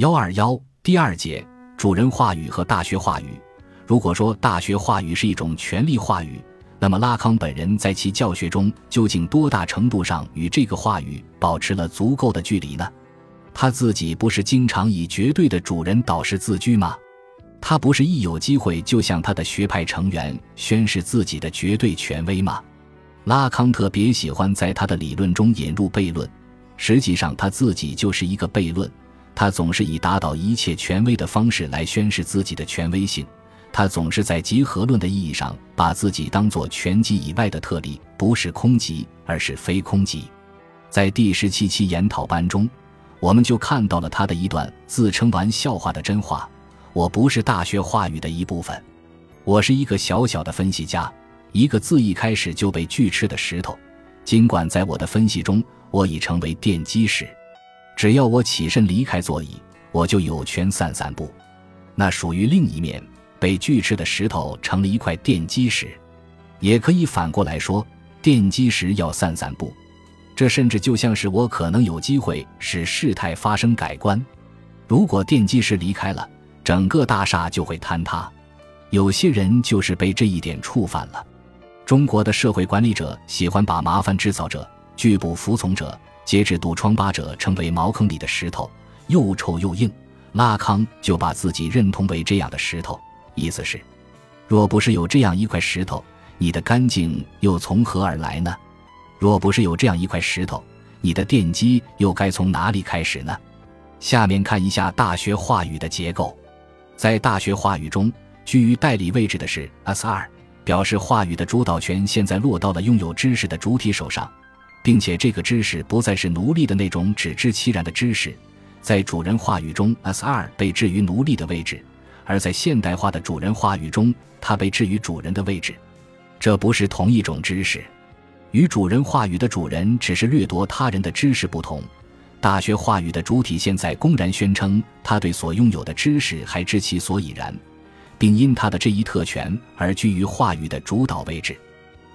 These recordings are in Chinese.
幺二幺第二节主人话语和大学话语。如果说大学话语是一种权力话语，那么拉康本人在其教学中究竟多大程度上与这个话语保持了足够的距离呢？他自己不是经常以绝对的主人导师自居吗？他不是一有机会就向他的学派成员宣示自己的绝对权威吗？拉康特别喜欢在他的理论中引入悖论，实际上他自己就是一个悖论。他总是以打倒一切权威的方式来宣示自己的权威性。他总是在集合论的意义上把自己当作全集以外的特例，不是空集，而是非空集。在第十七期研讨班中，我们就看到了他的一段自称玩笑话的真话：“我不是大学话语的一部分，我是一个小小的分析家，一个自一开始就被锯吃的石头。尽管在我的分析中，我已成为奠基石。”只要我起身离开座椅，我就有权散散步。那属于另一面被锯齿的石头成了一块奠基石，也可以反过来说，奠基石要散散步。这甚至就像是我可能有机会使事态发生改观。如果奠基石离开了，整个大厦就会坍塌。有些人就是被这一点触犯了。中国的社会管理者喜欢把麻烦制造者、拒不服从者。截至堵疮疤者称为茅坑里的石头，又臭又硬。拉康就把自己认同为这样的石头，意思是：若不是有这样一块石头，你的干净又从何而来呢？若不是有这样一块石头，你的奠基又该从哪里开始呢？下面看一下大学话语的结构。在大学话语中，居于代理位置的是 S 二，表示话语的主导权现在落到了拥有知识的主体手上。并且这个知识不再是奴隶的那种只知其然的知识，在主人话语中，S 二被置于奴隶的位置；而在现代化的主人话语中，它被置于主人的位置。这不是同一种知识，与主人话语的主人只是掠夺他人的知识不同。大学话语的主体现在公然宣称，他对所拥有的知识还知其所以然，并因他的这一特权而居于话语的主导位置。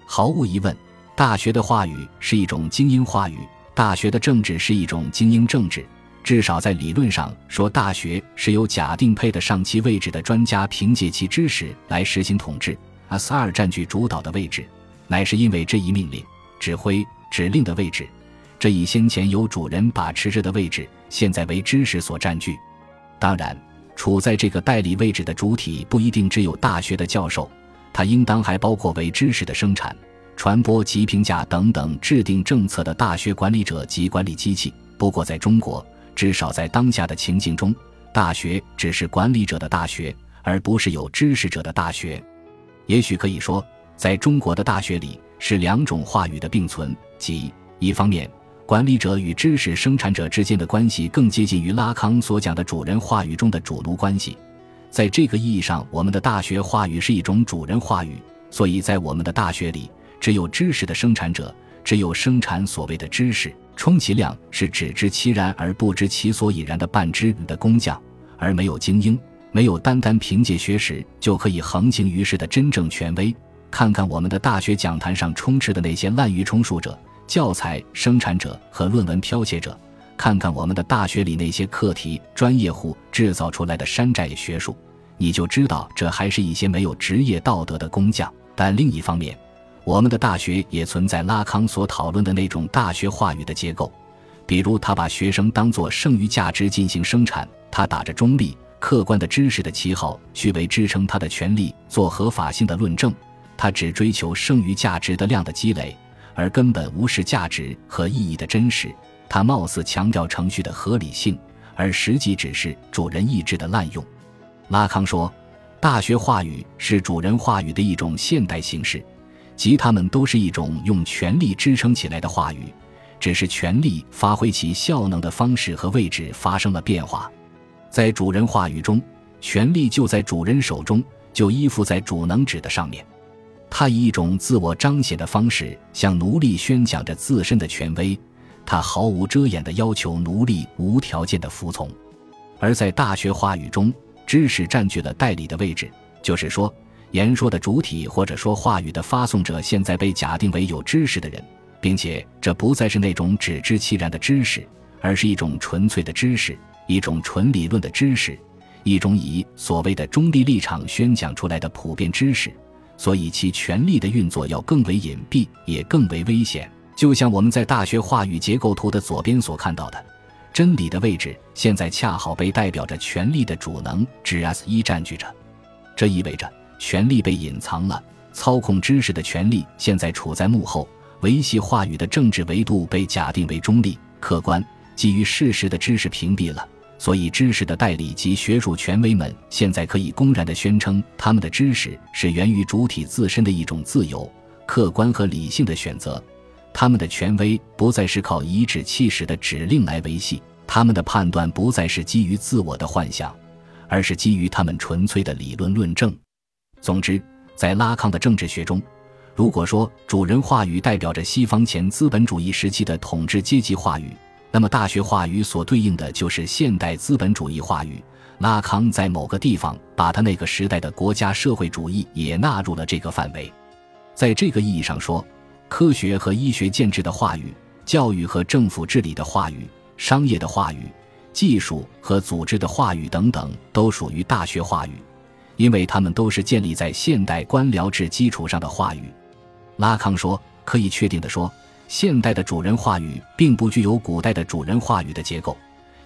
毫无疑问。大学的话语是一种精英话语，大学的政治是一种精英政治。至少在理论上说，大学是由假定配得上其位置的专家凭借其知识来实行统治。S 二占据主导的位置，乃是因为这一命令、指挥、指令的位置，这一先前由主人把持着的位置，现在为知识所占据。当然，处在这个代理位置的主体不一定只有大学的教授，它应当还包括为知识的生产。传播及评价等等制定政策的大学管理者及管理机器。不过，在中国，至少在当下的情境中，大学只是管理者的大学，而不是有知识者的大学。也许可以说，在中国的大学里是两种话语的并存，即一方面，管理者与知识生产者之间的关系更接近于拉康所讲的主人话语中的主奴关系。在这个意义上，我们的大学话语是一种主人话语，所以在我们的大学里。只有知识的生产者，只有生产所谓的知识，充其量是只知其然而不知其所以然的半知的工匠，而没有精英，没有单单凭借学识就可以横行于世的真正权威。看看我们的大学讲坛上充斥的那些滥竽充数者、教材生产者和论文剽窃者，看看我们的大学里那些课题专业户制造出来的山寨学术，你就知道这还是一些没有职业道德的工匠。但另一方面，我们的大学也存在拉康所讨论的那种大学话语的结构，比如他把学生当作剩余价值进行生产，他打着中立、客观的知识的旗号，去为支撑他的权利做合法性的论证。他只追求剩余价值的量的积累，而根本无视价值和意义的真实。他貌似强调程序的合理性，而实际只是主人意志的滥用。拉康说，大学话语是主人话语的一种现代形式。即他们都是一种用权力支撑起来的话语，只是权力发挥其效能的方式和位置发生了变化。在主人话语中，权力就在主人手中，就依附在主能指的上面。他以一种自我彰显的方式向奴隶宣讲着自身的权威，他毫无遮掩地要求奴隶无条件的服从。而在大学话语中，知识占据了代理的位置，就是说。言说的主体或者说话语的发送者，现在被假定为有知识的人，并且这不再是那种只知其然的知识，而是一种纯粹的知识，一种纯理论的知识，一种以所谓的中立立场宣讲出来的普遍知识，所以其权力的运作要更为隐蔽，也更为危险。就像我们在大学话语结构图的左边所看到的，真理的位置现在恰好被代表着权力的主能指 S 一占据着，这意味着权力被隐藏了，操控知识的权力现在处在幕后，维系话语的政治维度被假定为中立、客观，基于事实的知识屏蔽了。所以，知识的代理及学术权威们现在可以公然地宣称，他们的知识是源于主体自身的一种自由、客观和理性的选择。他们的权威不再是靠颐指气使的指令来维系，他们的判断不再是基于自我的幻想，而是基于他们纯粹的理论论证。总之，在拉康的政治学中，如果说主人话语代表着西方前资本主义时期的统治阶级话语。那么，大学话语所对应的就是现代资本主义话语。拉康在某个地方把他那个时代的国家社会主义也纳入了这个范围。在这个意义上说，科学和医学建制的话语、教育和政府治理的话语、商业的话语、技术和组织的话语等等，都属于大学话语，因为它们都是建立在现代官僚制基础上的话语。拉康说：“可以确定的说。”现代的主人话语并不具有古代的主人话语的结构，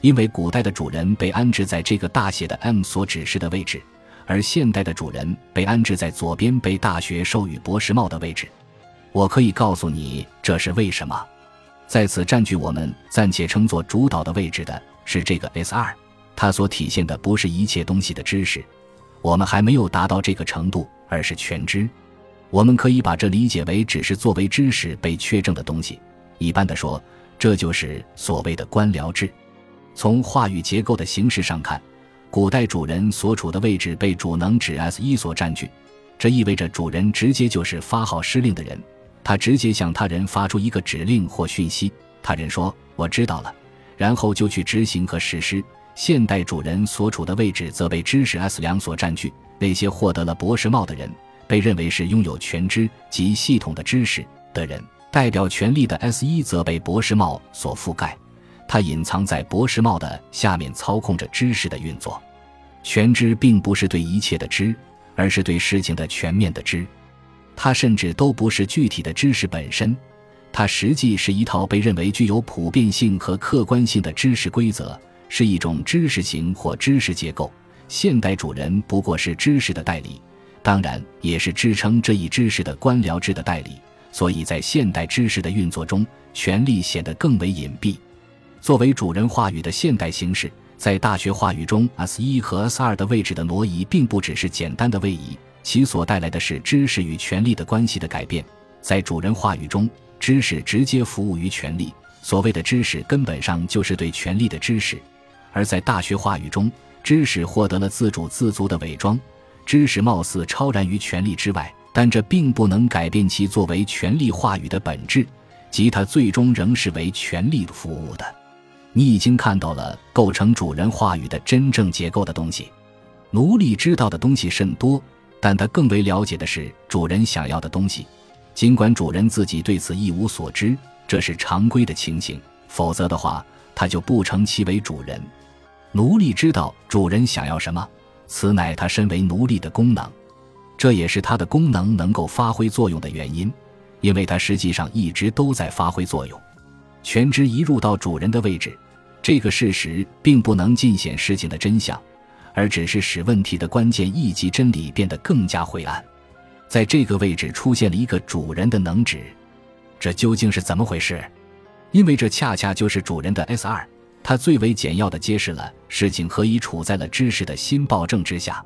因为古代的主人被安置在这个大写的 M 所指示的位置，而现代的主人被安置在左边被大学授予博士帽的位置。我可以告诉你这是为什么。在此占据我们暂且称作主导的位置的是这个 S 二，它所体现的不是一切东西的知识，我们还没有达到这个程度，而是全知。我们可以把这理解为只是作为知识被确证的东西。一般的说，这就是所谓的官僚制。从话语结构的形式上看，古代主人所处的位置被主能指 S 一所占据，这意味着主人直接就是发号施令的人，他直接向他人发出一个指令或讯息，他人说我知道了，然后就去执行和实施。现代主人所处的位置则被知识 S 两所占据，那些获得了博士帽的人。被认为是拥有全知及系统的知识的人，代表权力的 S 一则被博士帽所覆盖，它隐藏在博士帽的下面，操控着知识的运作。全知并不是对一切的知，而是对事情的全面的知。它甚至都不是具体的知识本身，它实际是一套被认为具有普遍性和客观性的知识规则，是一种知识型或知识结构。现代主人不过是知识的代理。当然，也是支撑这一知识的官僚制的代理，所以在现代知识的运作中，权力显得更为隐蔽。作为主人话语的现代形式，在大学话语中，S 一和 S 二的位置的挪移，并不只是简单的位移，其所带来的是知识与权力的关系的改变。在主人话语中，知识直接服务于权力，所谓的知识根本上就是对权力的知识；而在大学话语中，知识获得了自主自足的伪装。知识貌似超然于权力之外，但这并不能改变其作为权力话语的本质，即它最终仍是为权力服务的。你已经看到了构成主人话语的真正结构的东西。奴隶知道的东西甚多，但他更为了解的是主人想要的东西，尽管主人自己对此一无所知，这是常规的情形。否则的话，他就不成其为主人。奴隶知道主人想要什么。此乃他身为奴隶的功能，这也是他的功能能够发挥作用的原因，因为他实际上一直都在发挥作用。全知移入到主人的位置，这个事实并不能尽显事情的真相，而只是使问题的关键一级真理变得更加晦暗。在这个位置出现了一个主人的能指，这究竟是怎么回事？因为这恰恰就是主人的 S 二。他最为简要的揭示了事情何以处在了知识的新暴政之下，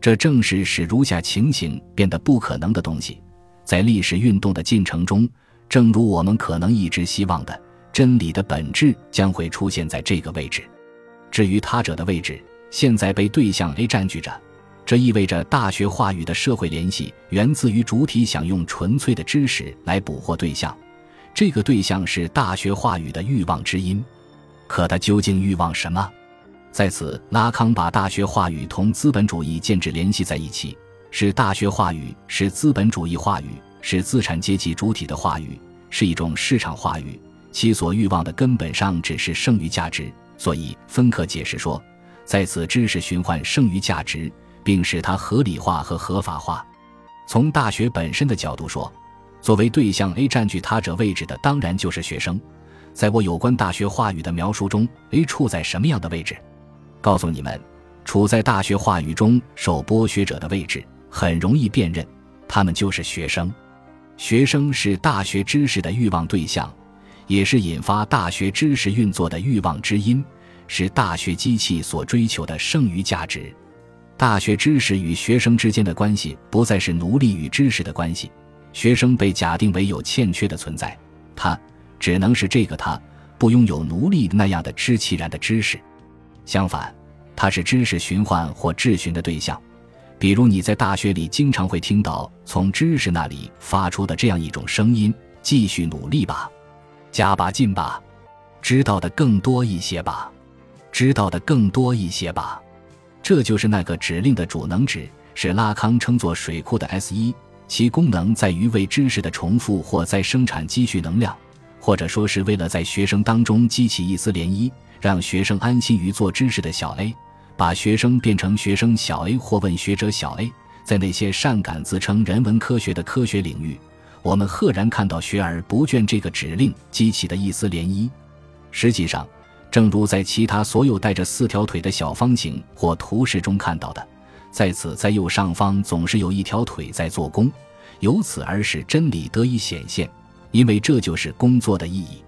这正是使如下情形变得不可能的东西。在历史运动的进程中，正如我们可能一直希望的，真理的本质将会出现在这个位置。至于他者的位置，现在被对象 A 占据着，这意味着大学话语的社会联系源自于主体想用纯粹的知识来捕获对象，这个对象是大学话语的欲望之音。可他究竟欲望什么？在此，拉康把大学话语同资本主义建制联系在一起，是大学话语是资本主义话语，是资产阶级主体的话语，是一种市场话语。其所欲望的根本上只是剩余价值，所以芬克解释说，在此知识循环剩余价值，并使它合理化和合法化。从大学本身的角度说，作为对象 A 占据他者位置的当然就是学生。在我有关大学话语的描述中，A 处在什么样的位置？告诉你们，处在大学话语中受剥削者的位置很容易辨认，他们就是学生。学生是大学知识的欲望对象，也是引发大学知识运作的欲望之因，是大学机器所追求的剩余价值。大学知识与学生之间的关系不再是奴隶与知识的关系，学生被假定为有欠缺的存在，他。只能是这个他不拥有奴隶那样的知其然的知识，相反，它是知识循环或质询的对象。比如你在大学里经常会听到从知识那里发出的这样一种声音：“继续努力吧，加把劲吧，知道的更多一些吧，知道的更多一些吧。”这就是那个指令的主能指，是拉康称作水库的 S 一，其功能在于为知识的重复或再生产积蓄能量。或者说是为了在学生当中激起一丝涟漪，让学生安心于做知识的小 A，把学生变成学生小 A 或问学者小 A。在那些善感自称人文科学的科学领域，我们赫然看到学而不倦这个指令激起的一丝涟漪。实际上，正如在其他所有带着四条腿的小方形或图示中看到的，在此在右上方总是有一条腿在做工，由此而使真理得以显现。因为这就是工作的意义，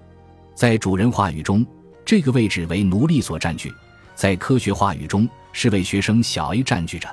在主人话语中，这个位置为奴隶所占据；在科学话语中，是为学生小 a 占据着。